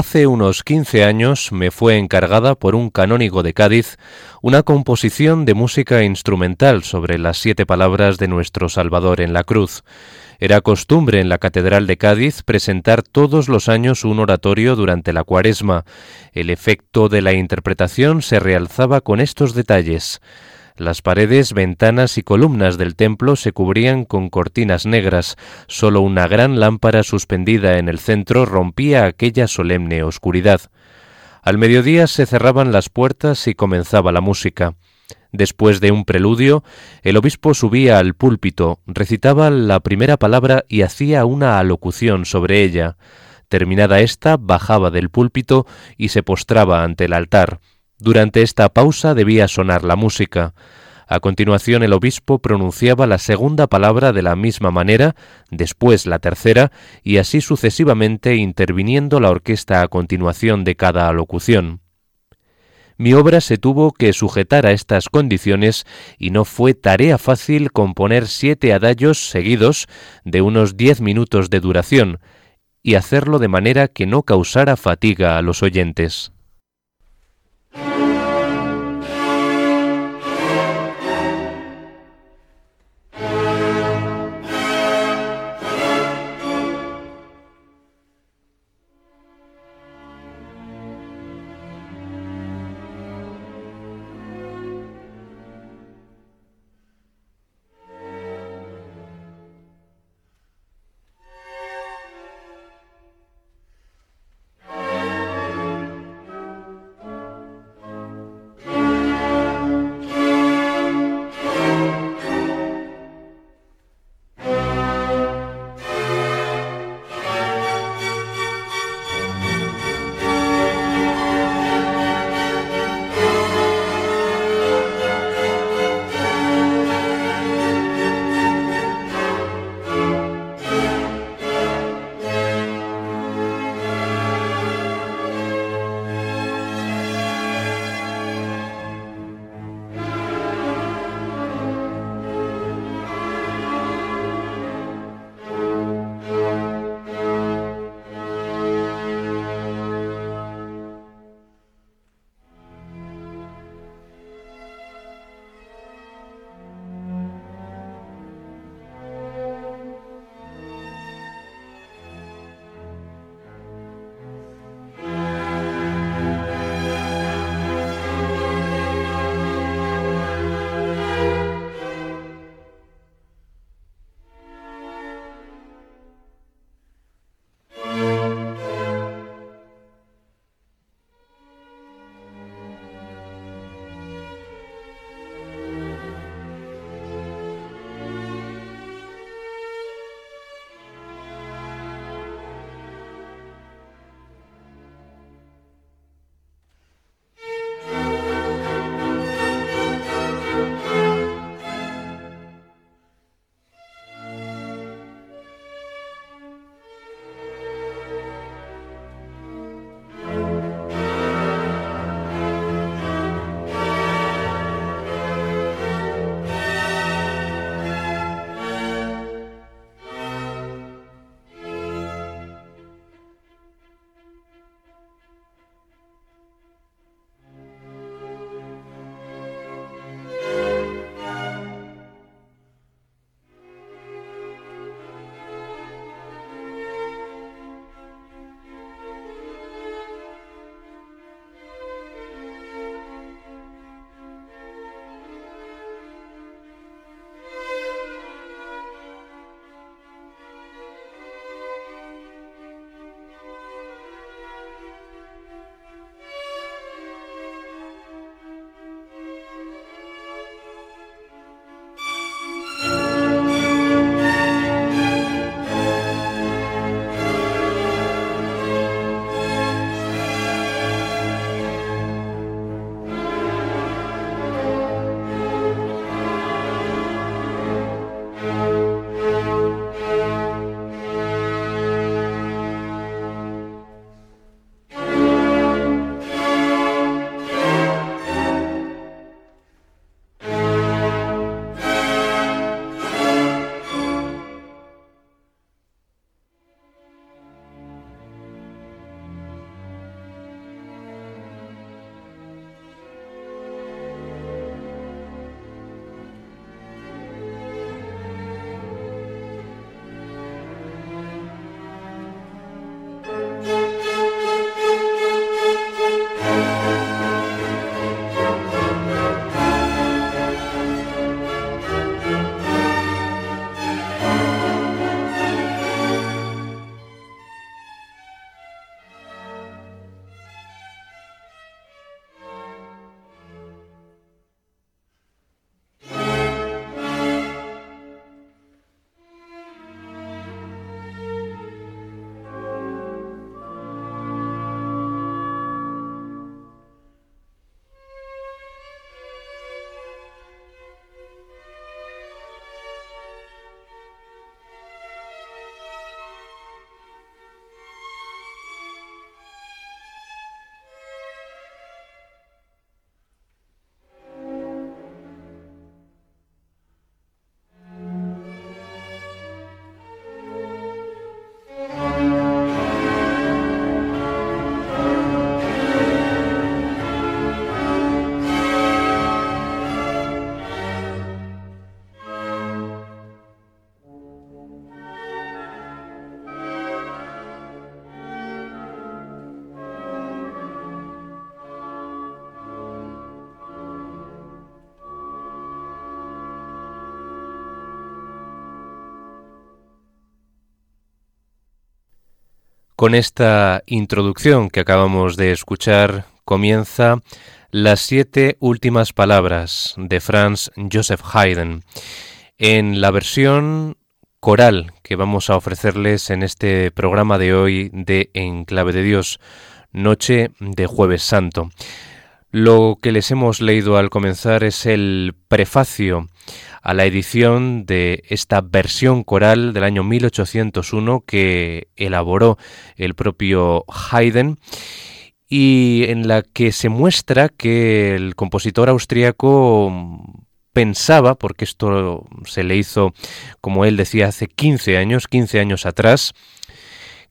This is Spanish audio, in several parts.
Hace unos 15 años me fue encargada por un canónigo de Cádiz una composición de música instrumental sobre las siete palabras de nuestro Salvador en la cruz. Era costumbre en la Catedral de Cádiz presentar todos los años un oratorio durante la cuaresma. El efecto de la interpretación se realzaba con estos detalles. Las paredes, ventanas y columnas del templo se cubrían con cortinas negras. Solo una gran lámpara suspendida en el centro rompía aquella solemne oscuridad. Al mediodía se cerraban las puertas y comenzaba la música. Después de un preludio, el obispo subía al púlpito, recitaba la primera palabra y hacía una alocución sobre ella. Terminada ésta, bajaba del púlpito y se postraba ante el altar. Durante esta pausa debía sonar la música. A continuación el obispo pronunciaba la segunda palabra de la misma manera, después la tercera, y así sucesivamente interviniendo la orquesta a continuación de cada alocución. Mi obra se tuvo que sujetar a estas condiciones y no fue tarea fácil componer siete adagios seguidos de unos diez minutos de duración, y hacerlo de manera que no causara fatiga a los oyentes. Con esta introducción que acabamos de escuchar comienza las siete últimas palabras de Franz Joseph Haydn en la versión coral que vamos a ofrecerles en este programa de hoy de Enclave de Dios, noche de jueves santo. Lo que les hemos leído al comenzar es el prefacio a la edición de esta versión coral del año 1801 que elaboró el propio Haydn y en la que se muestra que el compositor austriaco pensaba, porque esto se le hizo, como él decía, hace 15 años, 15 años atrás,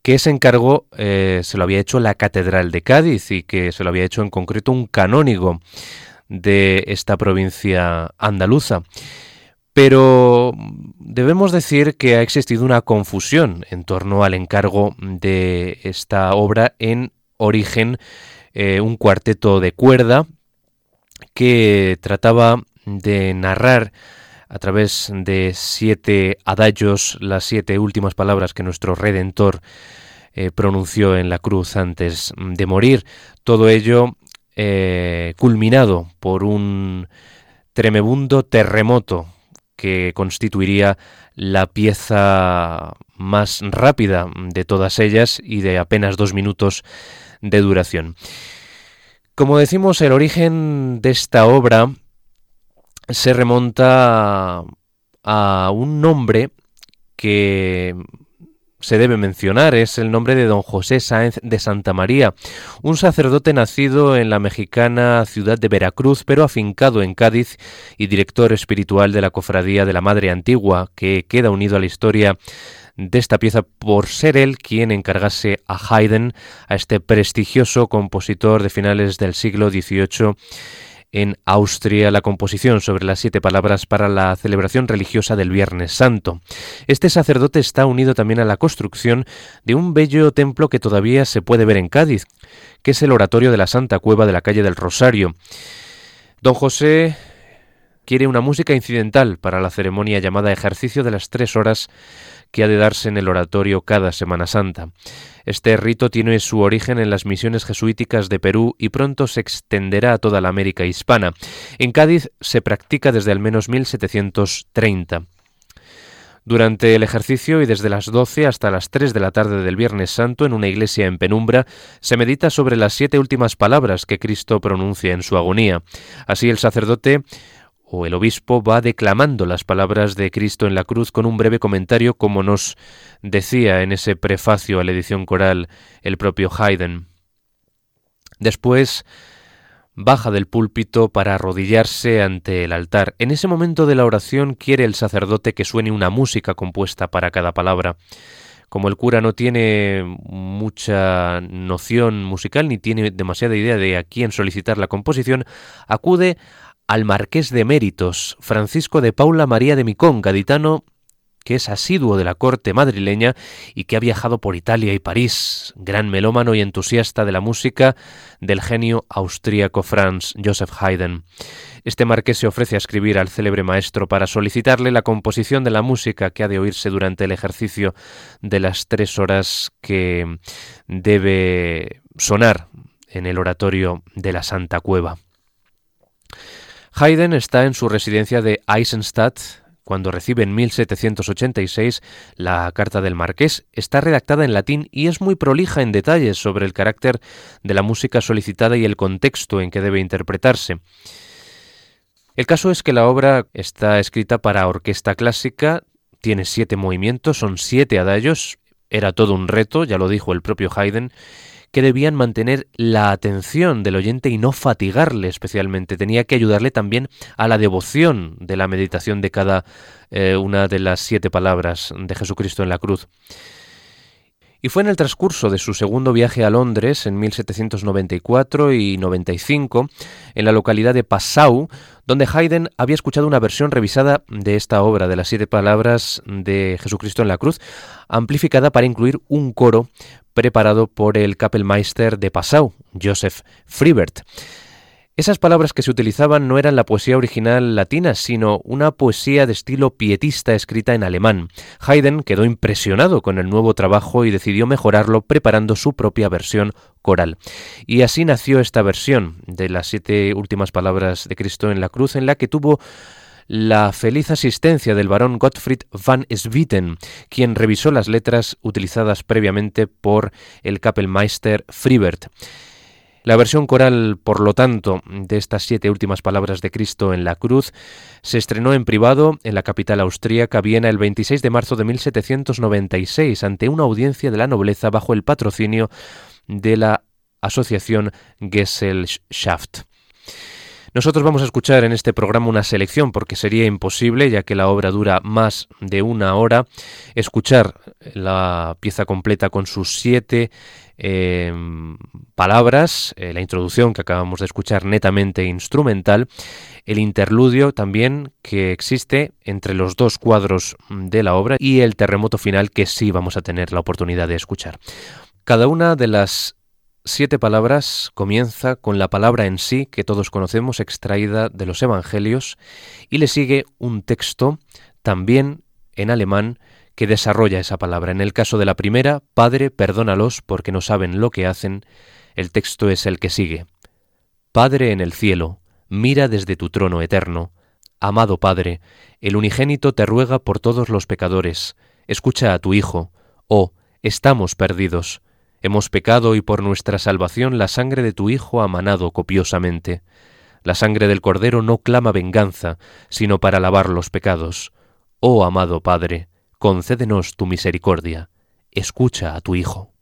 que ese encargo eh, se lo había hecho la Catedral de Cádiz y que se lo había hecho en concreto un canónigo de esta provincia andaluza. Pero debemos decir que ha existido una confusión en torno al encargo de esta obra en origen, eh, un cuarteto de cuerda que trataba de narrar a través de siete adagios las siete últimas palabras que nuestro Redentor eh, pronunció en la cruz antes de morir. Todo ello eh, culminado por un tremebundo terremoto que constituiría la pieza más rápida de todas ellas y de apenas dos minutos de duración. Como decimos, el origen de esta obra se remonta a un nombre que se debe mencionar es el nombre de don José Sáenz de Santa María, un sacerdote nacido en la mexicana ciudad de Veracruz, pero afincado en Cádiz y director espiritual de la Cofradía de la Madre Antigua, que queda unido a la historia de esta pieza por ser él quien encargase a Haydn, a este prestigioso compositor de finales del siglo XVIII, en Austria la composición sobre las siete palabras para la celebración religiosa del Viernes Santo. Este sacerdote está unido también a la construcción de un bello templo que todavía se puede ver en Cádiz, que es el oratorio de la Santa Cueva de la calle del Rosario. Don José quiere una música incidental para la ceremonia llamada ejercicio de las tres horas que ha de darse en el oratorio cada Semana Santa. Este rito tiene su origen en las misiones jesuíticas de Perú y pronto se extenderá a toda la América hispana. En Cádiz se practica desde al menos 1730. Durante el ejercicio y desde las 12 hasta las 3 de la tarde del Viernes Santo en una iglesia en penumbra, se medita sobre las siete últimas palabras que Cristo pronuncia en su agonía. Así el sacerdote o el obispo va declamando las palabras de Cristo en la cruz con un breve comentario como nos decía en ese prefacio a la edición coral el propio Haydn. Después baja del púlpito para arrodillarse ante el altar. En ese momento de la oración quiere el sacerdote que suene una música compuesta para cada palabra. Como el cura no tiene mucha noción musical ni tiene demasiada idea de a quién solicitar la composición, acude al marqués de Méritos, Francisco de Paula María de Micón, gaditano que es asiduo de la corte madrileña y que ha viajado por Italia y París, gran melómano y entusiasta de la música del genio austríaco Franz Joseph Haydn. Este marqués se ofrece a escribir al célebre maestro para solicitarle la composición de la música que ha de oírse durante el ejercicio de las tres horas que debe sonar en el oratorio de la Santa Cueva. Haydn está en su residencia de Eisenstadt cuando recibe en 1786 la carta del marqués. Está redactada en latín y es muy prolija en detalles sobre el carácter de la música solicitada y el contexto en que debe interpretarse. El caso es que la obra está escrita para orquesta clásica, tiene siete movimientos, son siete adagios, era todo un reto, ya lo dijo el propio Haydn, que debían mantener la atención del oyente y no fatigarle especialmente. Tenía que ayudarle también a la devoción de la meditación de cada eh, una de las siete palabras de Jesucristo en la cruz. Y fue en el transcurso de su segundo viaje a Londres en 1794 y 95, en la localidad de Passau, donde Haydn había escuchado una versión revisada de esta obra de las siete palabras de Jesucristo en la cruz, amplificada para incluir un coro preparado por el Kapellmeister de Passau, Joseph Friebert. Esas palabras que se utilizaban no eran la poesía original latina, sino una poesía de estilo pietista escrita en alemán. Haydn quedó impresionado con el nuevo trabajo y decidió mejorarlo preparando su propia versión coral. Y así nació esta versión de las siete últimas palabras de Cristo en la cruz, en la que tuvo la feliz asistencia del barón Gottfried van Swieten, quien revisó las letras utilizadas previamente por el Kapellmeister Fribert. La versión coral, por lo tanto, de estas siete últimas palabras de Cristo en la cruz se estrenó en privado en la capital austríaca Viena el 26 de marzo de 1796 ante una audiencia de la nobleza bajo el patrocinio de la Asociación Gesellschaft. Nosotros vamos a escuchar en este programa una selección porque sería imposible, ya que la obra dura más de una hora, escuchar la pieza completa con sus siete eh, palabras, eh, la introducción que acabamos de escuchar netamente instrumental, el interludio también que existe entre los dos cuadros de la obra y el terremoto final que sí vamos a tener la oportunidad de escuchar. Cada una de las siete palabras comienza con la palabra en sí que todos conocemos extraída de los Evangelios y le sigue un texto también en alemán que desarrolla esa palabra. En el caso de la primera, Padre, perdónalos porque no saben lo que hacen, el texto es el que sigue. Padre en el cielo, mira desde tu trono eterno. Amado Padre, el unigénito te ruega por todos los pecadores. Escucha a tu Hijo. Oh, estamos perdidos. Hemos pecado y por nuestra salvación la sangre de tu Hijo ha manado copiosamente. La sangre del Cordero no clama venganza, sino para lavar los pecados. Oh amado Padre, concédenos tu misericordia. Escucha a tu Hijo.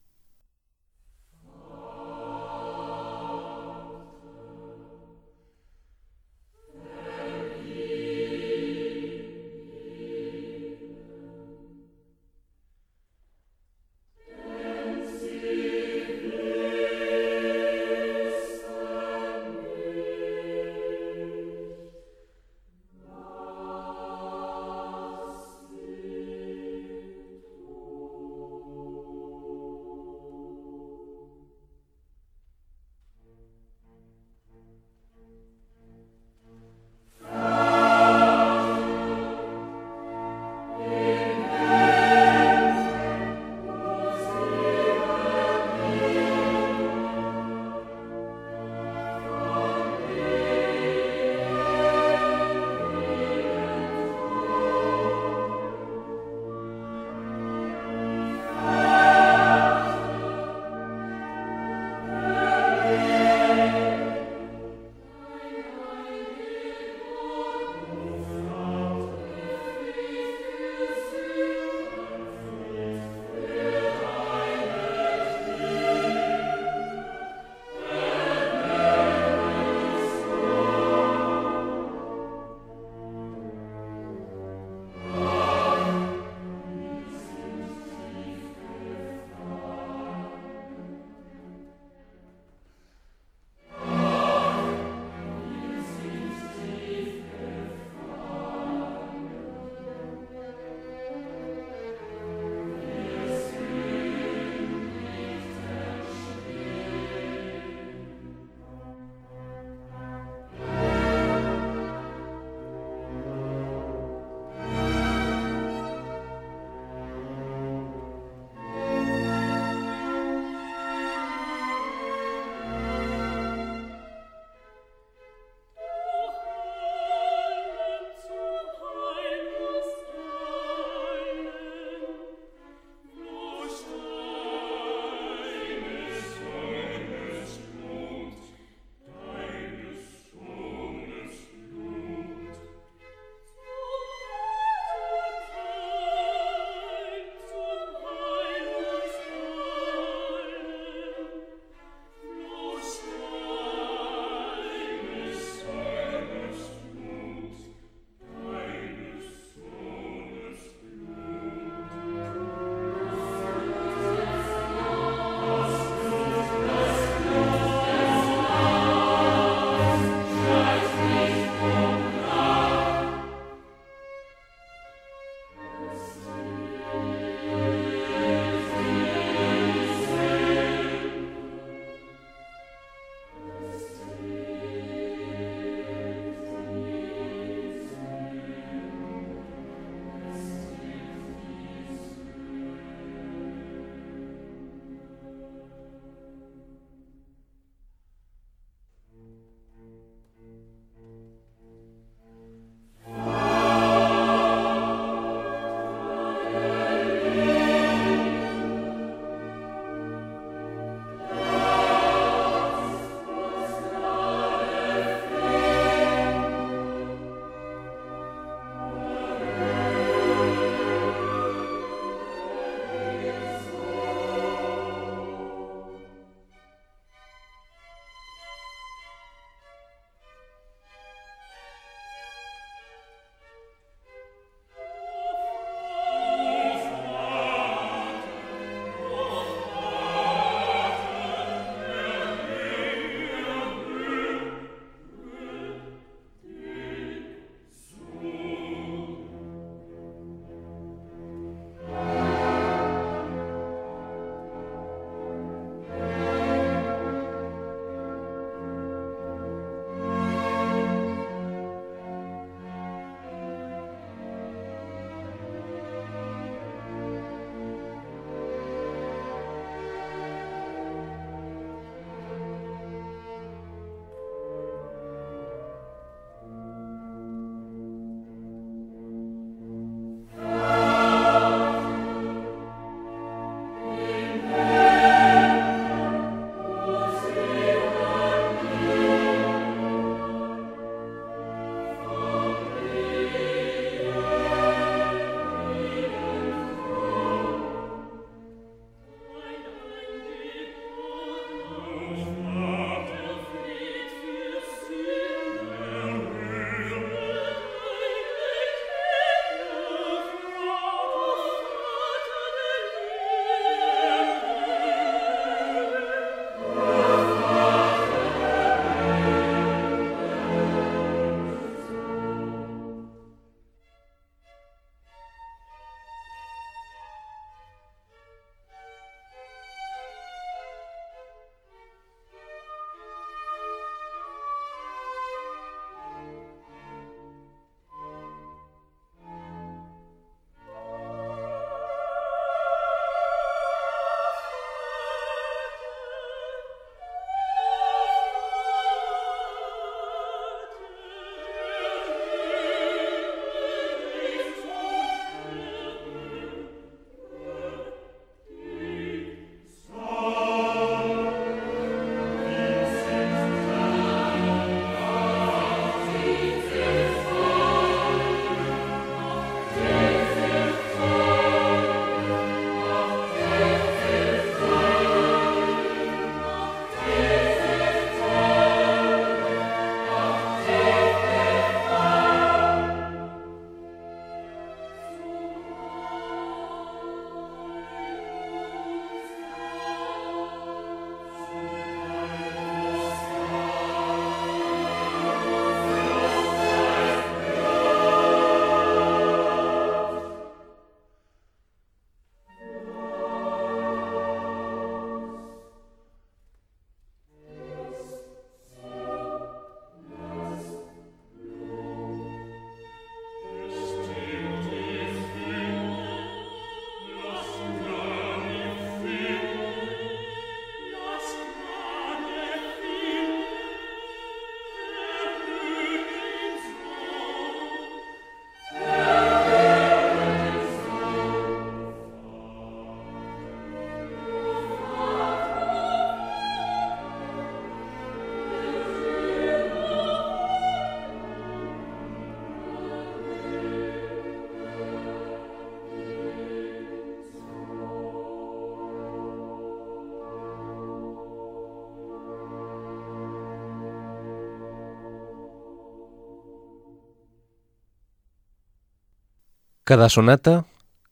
Cada sonata,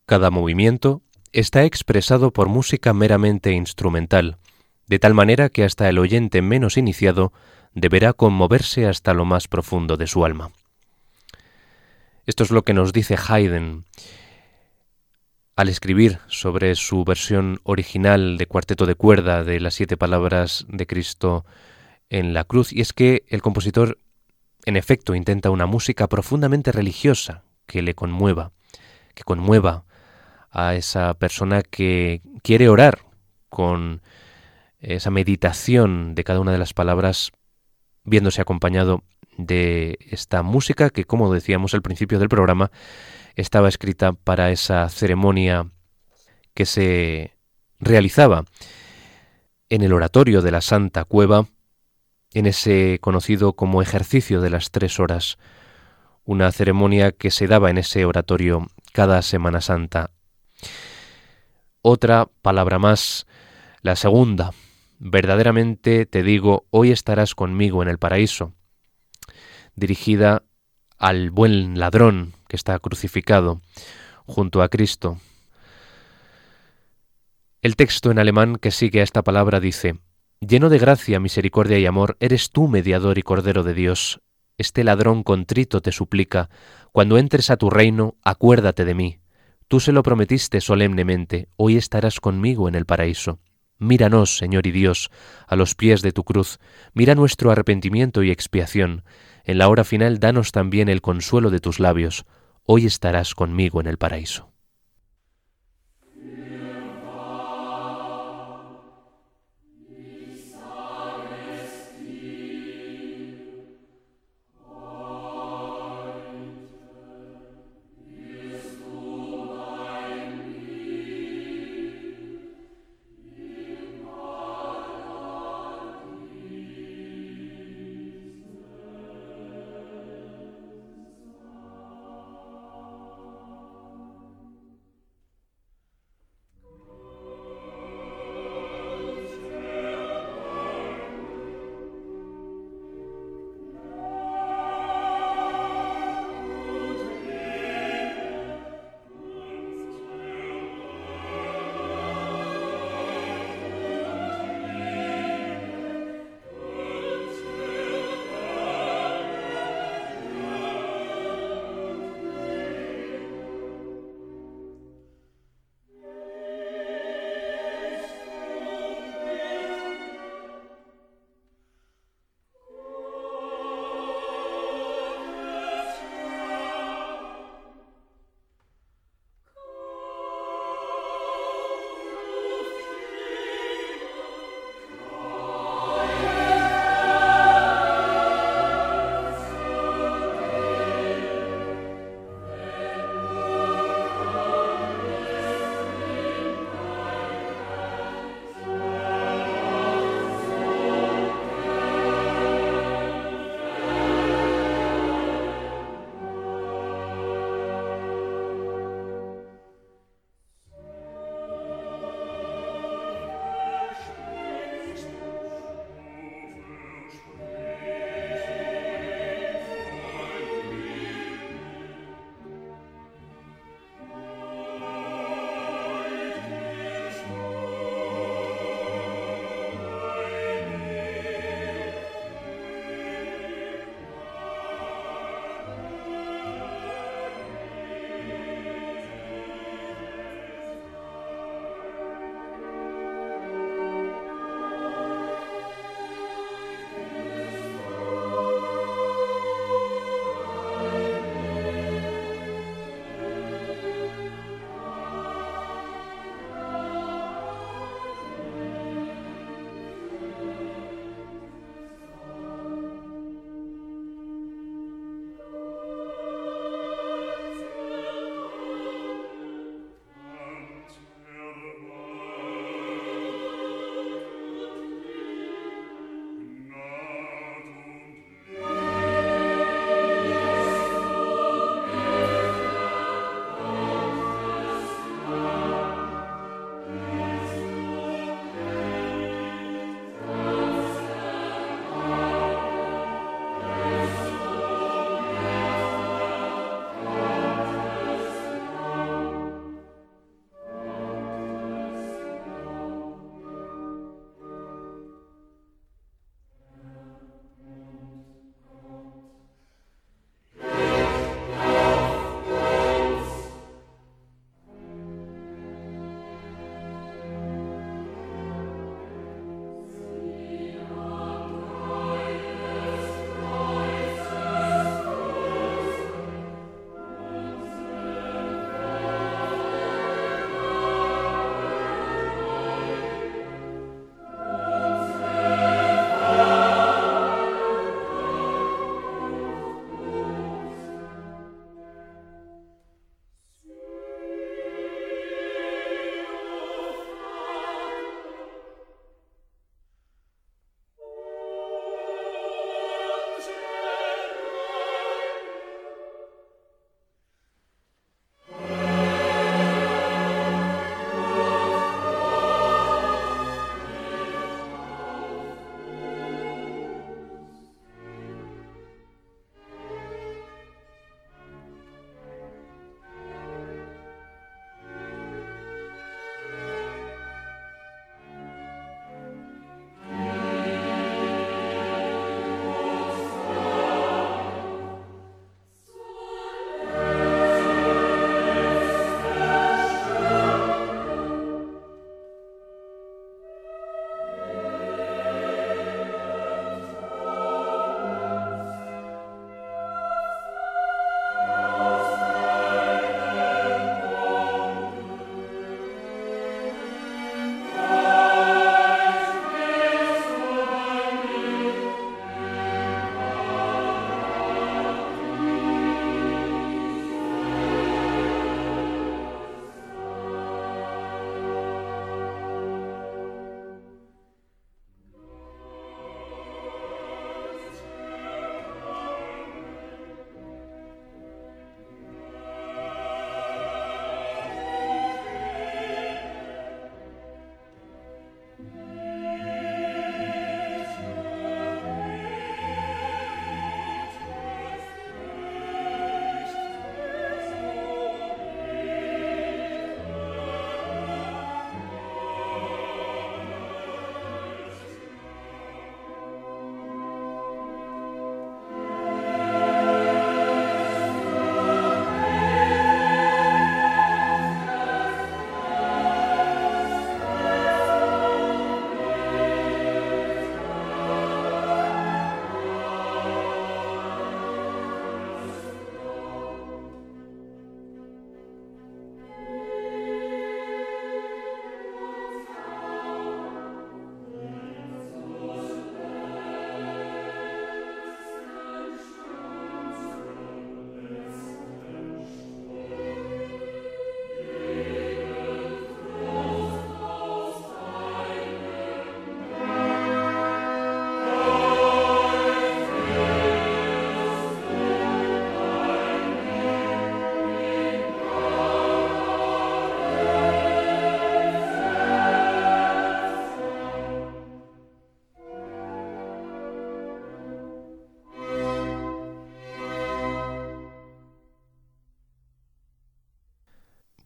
cada movimiento, está expresado por música meramente instrumental, de tal manera que hasta el oyente menos iniciado deberá conmoverse hasta lo más profundo de su alma. Esto es lo que nos dice Haydn al escribir sobre su versión original de cuarteto de cuerda de las siete palabras de Cristo en la cruz, y es que el compositor, en efecto, intenta una música profundamente religiosa que le conmueva, que conmueva a esa persona que quiere orar con esa meditación de cada una de las palabras, viéndose acompañado de esta música que, como decíamos al principio del programa, estaba escrita para esa ceremonia que se realizaba en el oratorio de la Santa Cueva, en ese conocido como ejercicio de las tres horas, una ceremonia que se daba en ese oratorio cada Semana Santa. Otra palabra más, la segunda. Verdaderamente te digo, hoy estarás conmigo en el paraíso, dirigida al buen ladrón que está crucificado junto a Cristo. El texto en alemán que sigue a esta palabra dice, Lleno de gracia, misericordia y amor, eres tú mediador y cordero de Dios. Este ladrón contrito te suplica, cuando entres a tu reino, acuérdate de mí. Tú se lo prometiste solemnemente, hoy estarás conmigo en el paraíso. Míranos, Señor y Dios, a los pies de tu cruz, mira nuestro arrepentimiento y expiación. En la hora final danos también el consuelo de tus labios. Hoy estarás conmigo en el paraíso.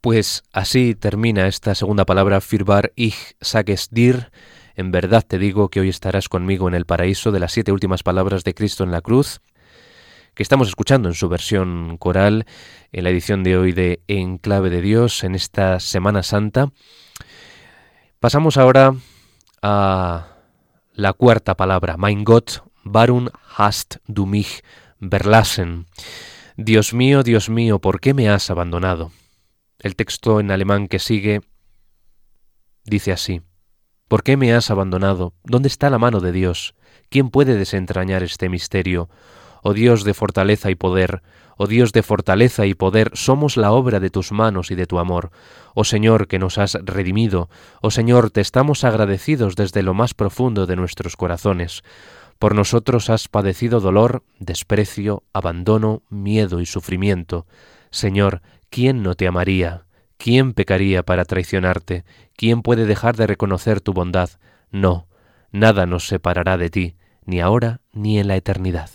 Pues así termina esta segunda palabra, firbar ich sages dir. En verdad te digo que hoy estarás conmigo en el paraíso de las siete últimas palabras de Cristo en la cruz, que estamos escuchando en su versión coral, en la edición de hoy de En clave de Dios, en esta Semana Santa. Pasamos ahora a la cuarta palabra, Mein Gott, warum hast du mich verlassen? Dios mío, Dios mío, ¿por qué me has abandonado? El texto en alemán que sigue dice así, ¿Por qué me has abandonado? ¿Dónde está la mano de Dios? ¿Quién puede desentrañar este misterio? Oh Dios de fortaleza y poder, oh Dios de fortaleza y poder, somos la obra de tus manos y de tu amor. Oh Señor, que nos has redimido, oh Señor, te estamos agradecidos desde lo más profundo de nuestros corazones. Por nosotros has padecido dolor, desprecio, abandono, miedo y sufrimiento. Señor, ¿quién no te amaría? ¿Quién pecaría para traicionarte? ¿Quién puede dejar de reconocer tu bondad? No, nada nos separará de ti, ni ahora ni en la eternidad.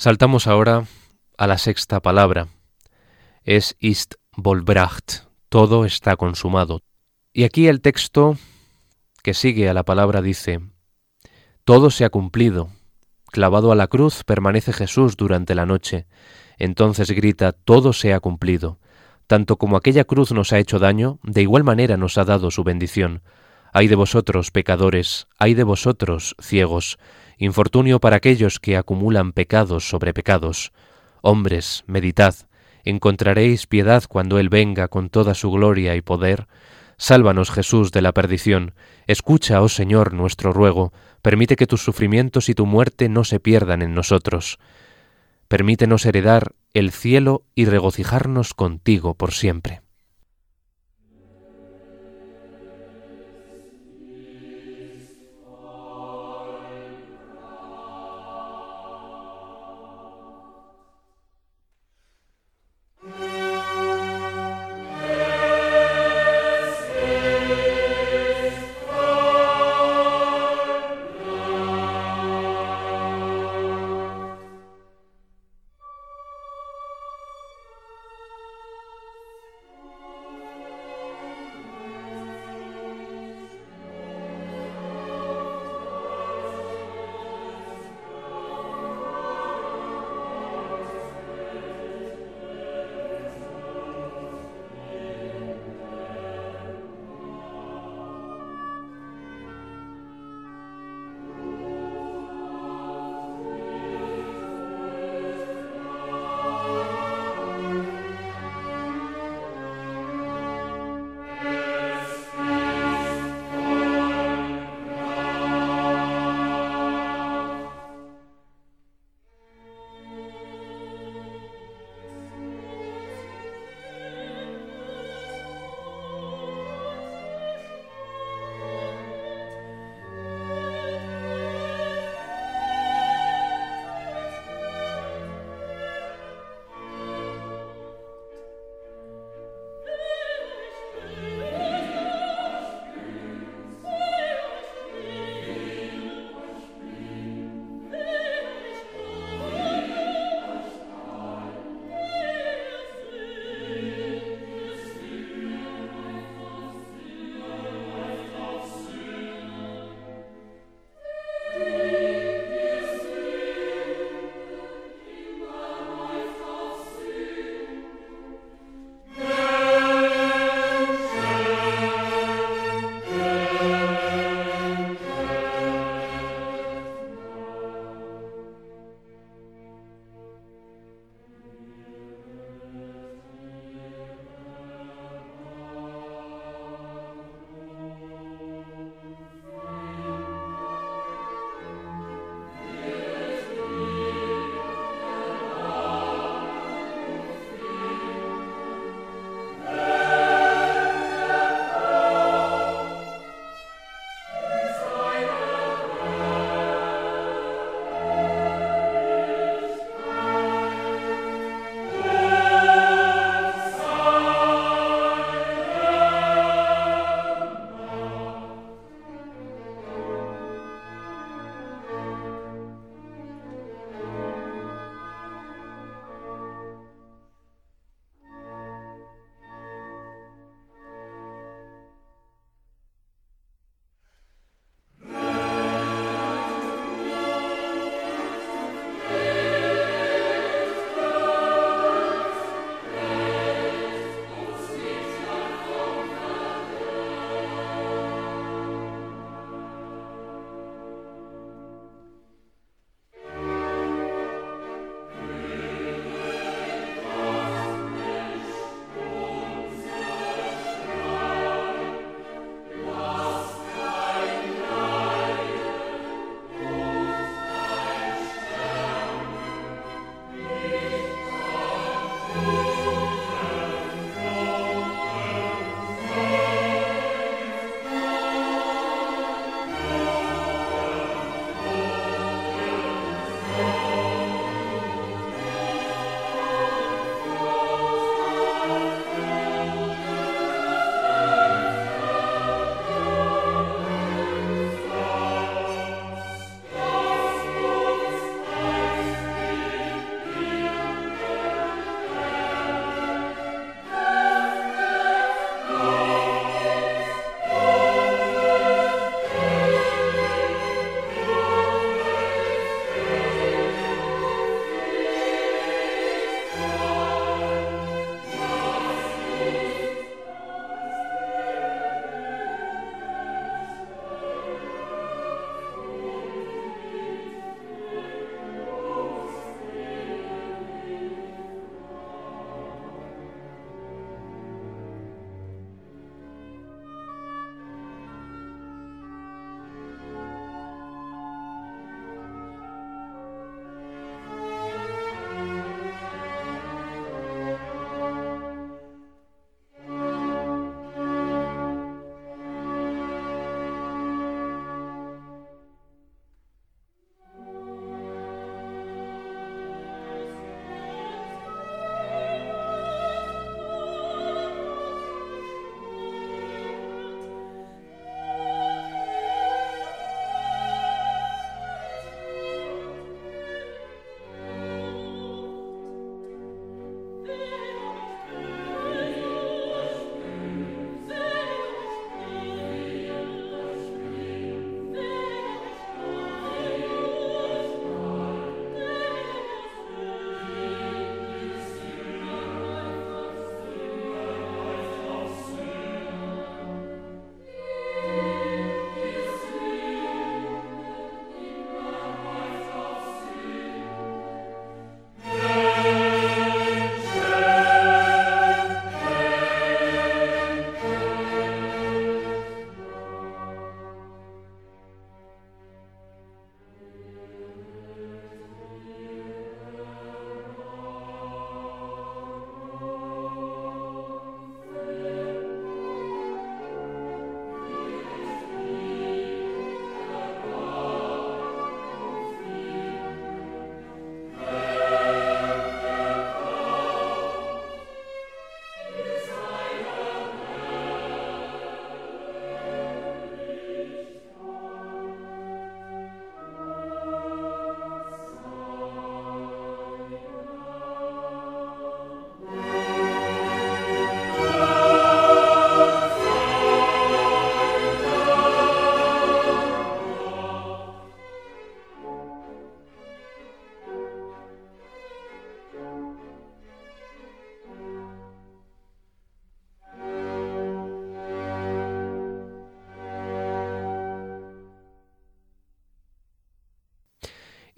Saltamos ahora a la sexta palabra. Es ist vollbracht. Todo está consumado. Y aquí el texto que sigue a la palabra dice, Todo se ha cumplido. Clavado a la cruz permanece Jesús durante la noche. Entonces grita, Todo se ha cumplido. Tanto como aquella cruz nos ha hecho daño, de igual manera nos ha dado su bendición. Ay de vosotros, pecadores, ay de vosotros, ciegos, infortunio para aquellos que acumulan pecados sobre pecados. Hombres, meditad, encontraréis piedad cuando Él venga con toda su gloria y poder. Sálvanos, Jesús, de la perdición. Escucha, oh Señor, nuestro ruego. Permite que tus sufrimientos y tu muerte no se pierdan en nosotros. Permítenos heredar el cielo y regocijarnos contigo por siempre.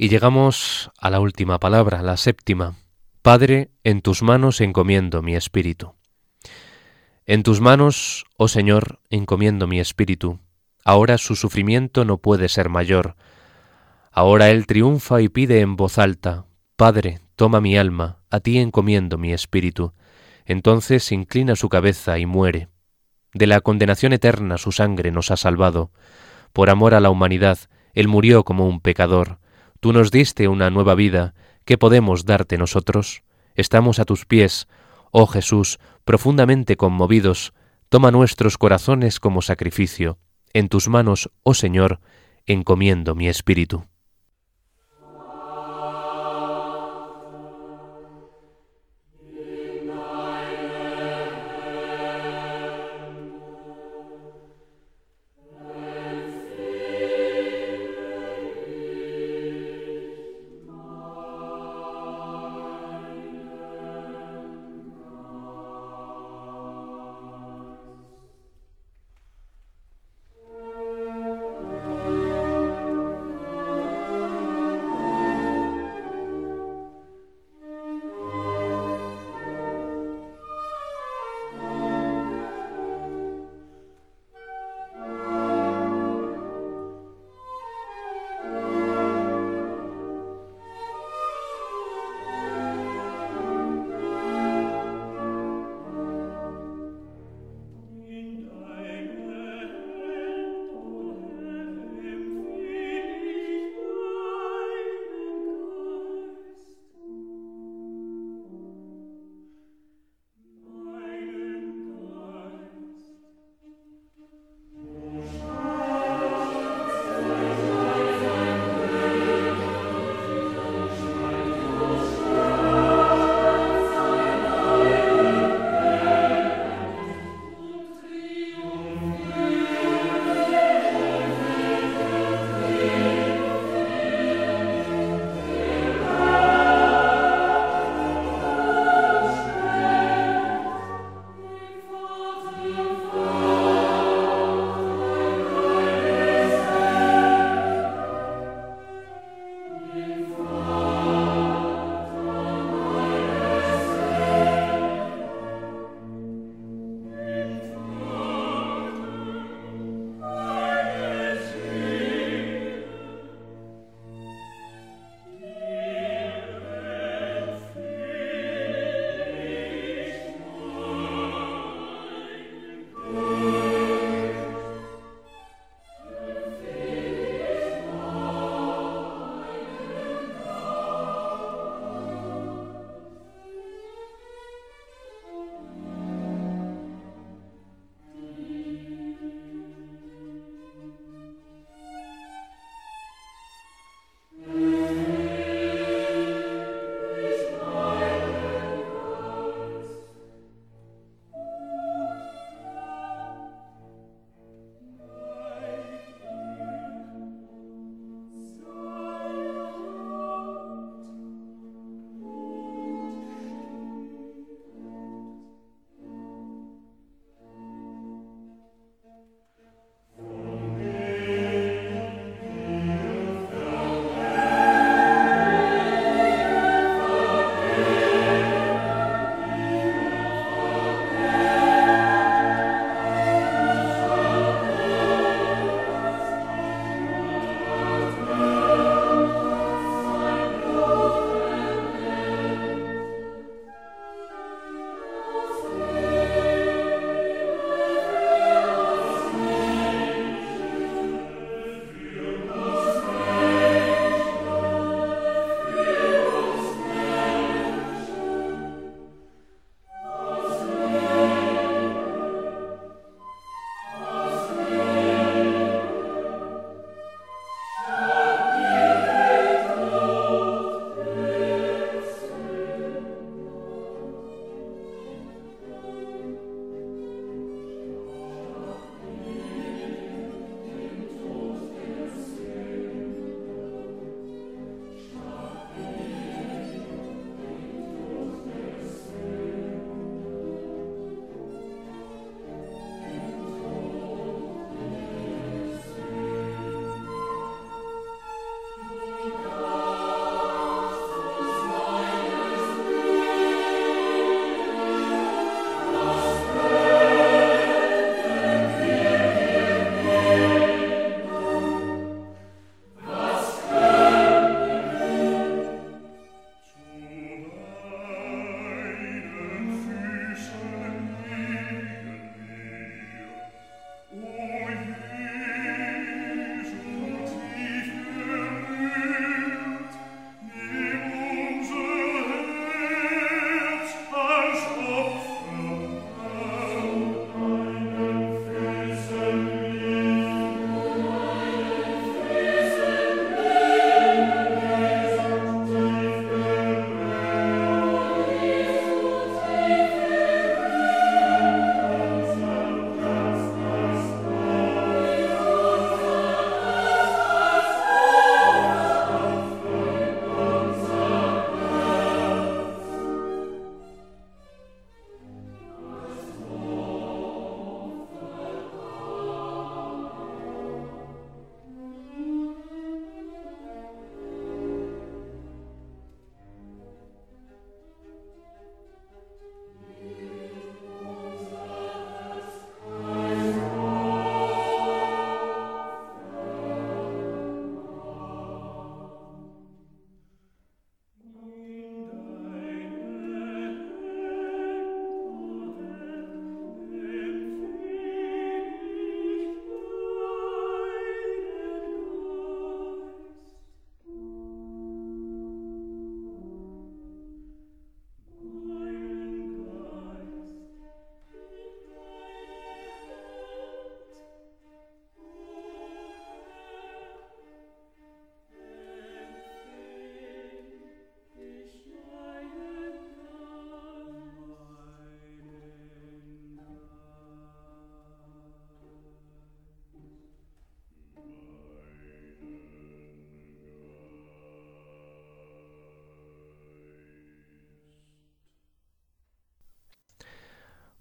Y llegamos a la última palabra, la séptima. Padre, en tus manos encomiendo mi espíritu. En tus manos, oh Señor, encomiendo mi espíritu. Ahora su sufrimiento no puede ser mayor. Ahora él triunfa y pide en voz alta, Padre, toma mi alma, a ti encomiendo mi espíritu. Entonces inclina su cabeza y muere. De la condenación eterna su sangre nos ha salvado. Por amor a la humanidad, él murió como un pecador. Tú nos diste una nueva vida. ¿Qué podemos darte nosotros? Estamos a tus pies. Oh Jesús, profundamente conmovidos, toma nuestros corazones como sacrificio. En tus manos, oh Señor, encomiendo mi espíritu.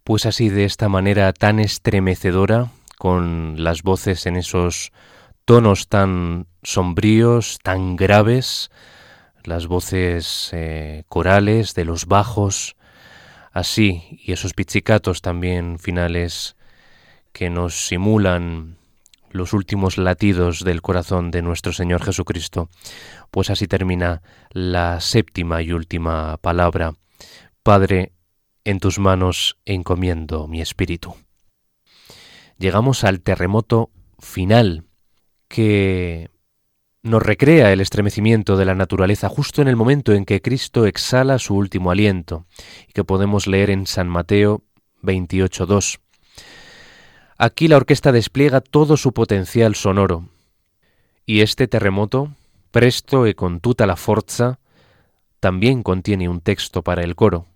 Pues así, de esta manera tan estremecedora, con las voces en esos tonos tan sombríos, tan graves, las voces eh, corales de los bajos, así, y esos pizzicatos también finales que nos simulan los últimos latidos del corazón de nuestro Señor Jesucristo. Pues así termina la séptima y última palabra. Padre, en tus manos encomiendo mi espíritu. Llegamos al terremoto final que nos recrea el estremecimiento de la naturaleza justo en el momento en que Cristo exhala su último aliento y que podemos leer en San Mateo 28.2. Aquí la orquesta despliega todo su potencial sonoro y este terremoto, presto e con tuta la forza, también contiene un texto para el coro.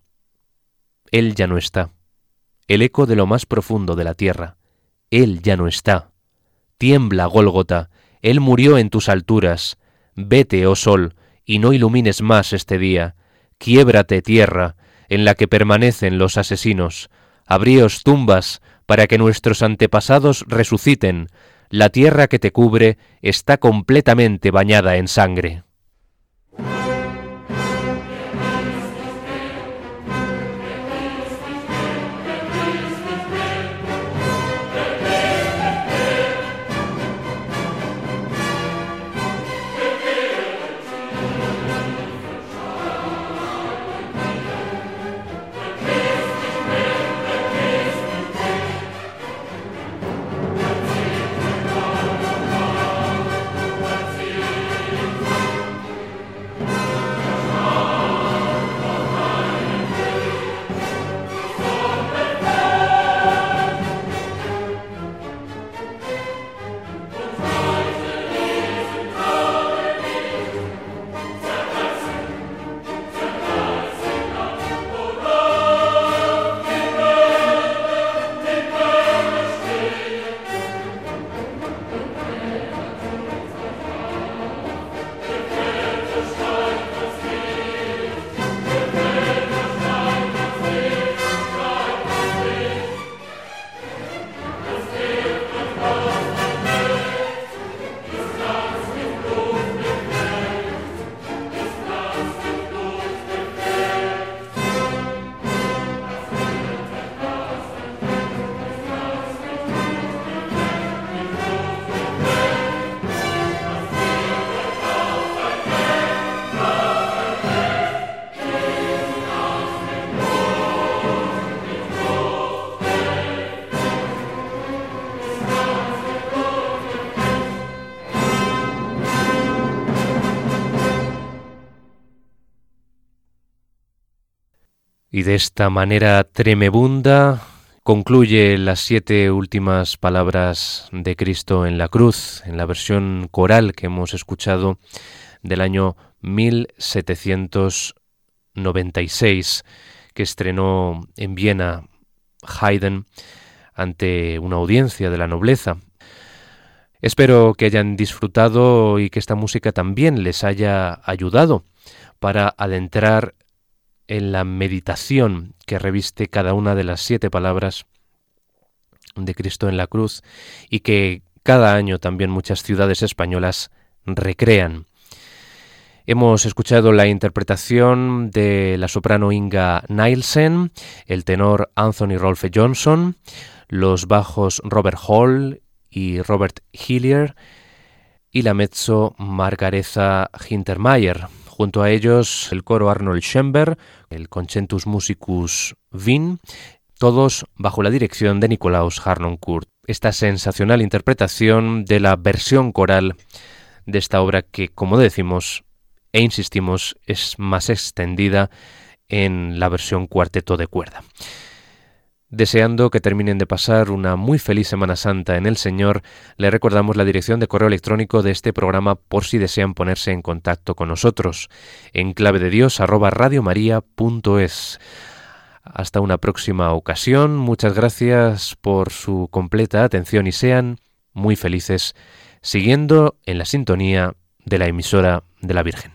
Él ya no está. El eco de lo más profundo de la tierra. Él ya no está. Tiembla, Gólgota, Él murió en tus alturas. Vete, oh sol, y no ilumines más este día. Quiébrate, tierra, en la que permanecen los asesinos. Abríos tumbas, para que nuestros antepasados resuciten. La tierra que te cubre está completamente bañada en sangre. Y de esta manera tremebunda concluye las siete últimas palabras de Cristo en la cruz, en la versión coral que hemos escuchado del año 1796, que estrenó en Viena Haydn ante una audiencia de la nobleza. Espero que hayan disfrutado y que esta música también les haya ayudado para adentrar en la meditación que reviste cada una de las siete palabras de Cristo en la cruz y que cada año también muchas ciudades españolas recrean. Hemos escuchado la interpretación de la soprano Inga Nielsen, el tenor Anthony Rolfe Johnson, los bajos Robert Hall y Robert Hillier y la mezzo Margareza Hintermeyer. Junto a ellos el coro Arnold Schember, el Concentus Musicus Wien, todos bajo la dirección de Nikolaus Harnoncourt. Esta sensacional interpretación de la versión coral de esta obra que, como decimos e insistimos, es más extendida en la versión cuarteto de cuerda. Deseando que terminen de pasar una muy feliz Semana Santa en el Señor, le recordamos la dirección de correo electrónico de este programa por si desean ponerse en contacto con nosotros, en clave de Dios arroba radiomaria.es. Hasta una próxima ocasión, muchas gracias por su completa atención y sean muy felices siguiendo en la sintonía de la emisora de la Virgen.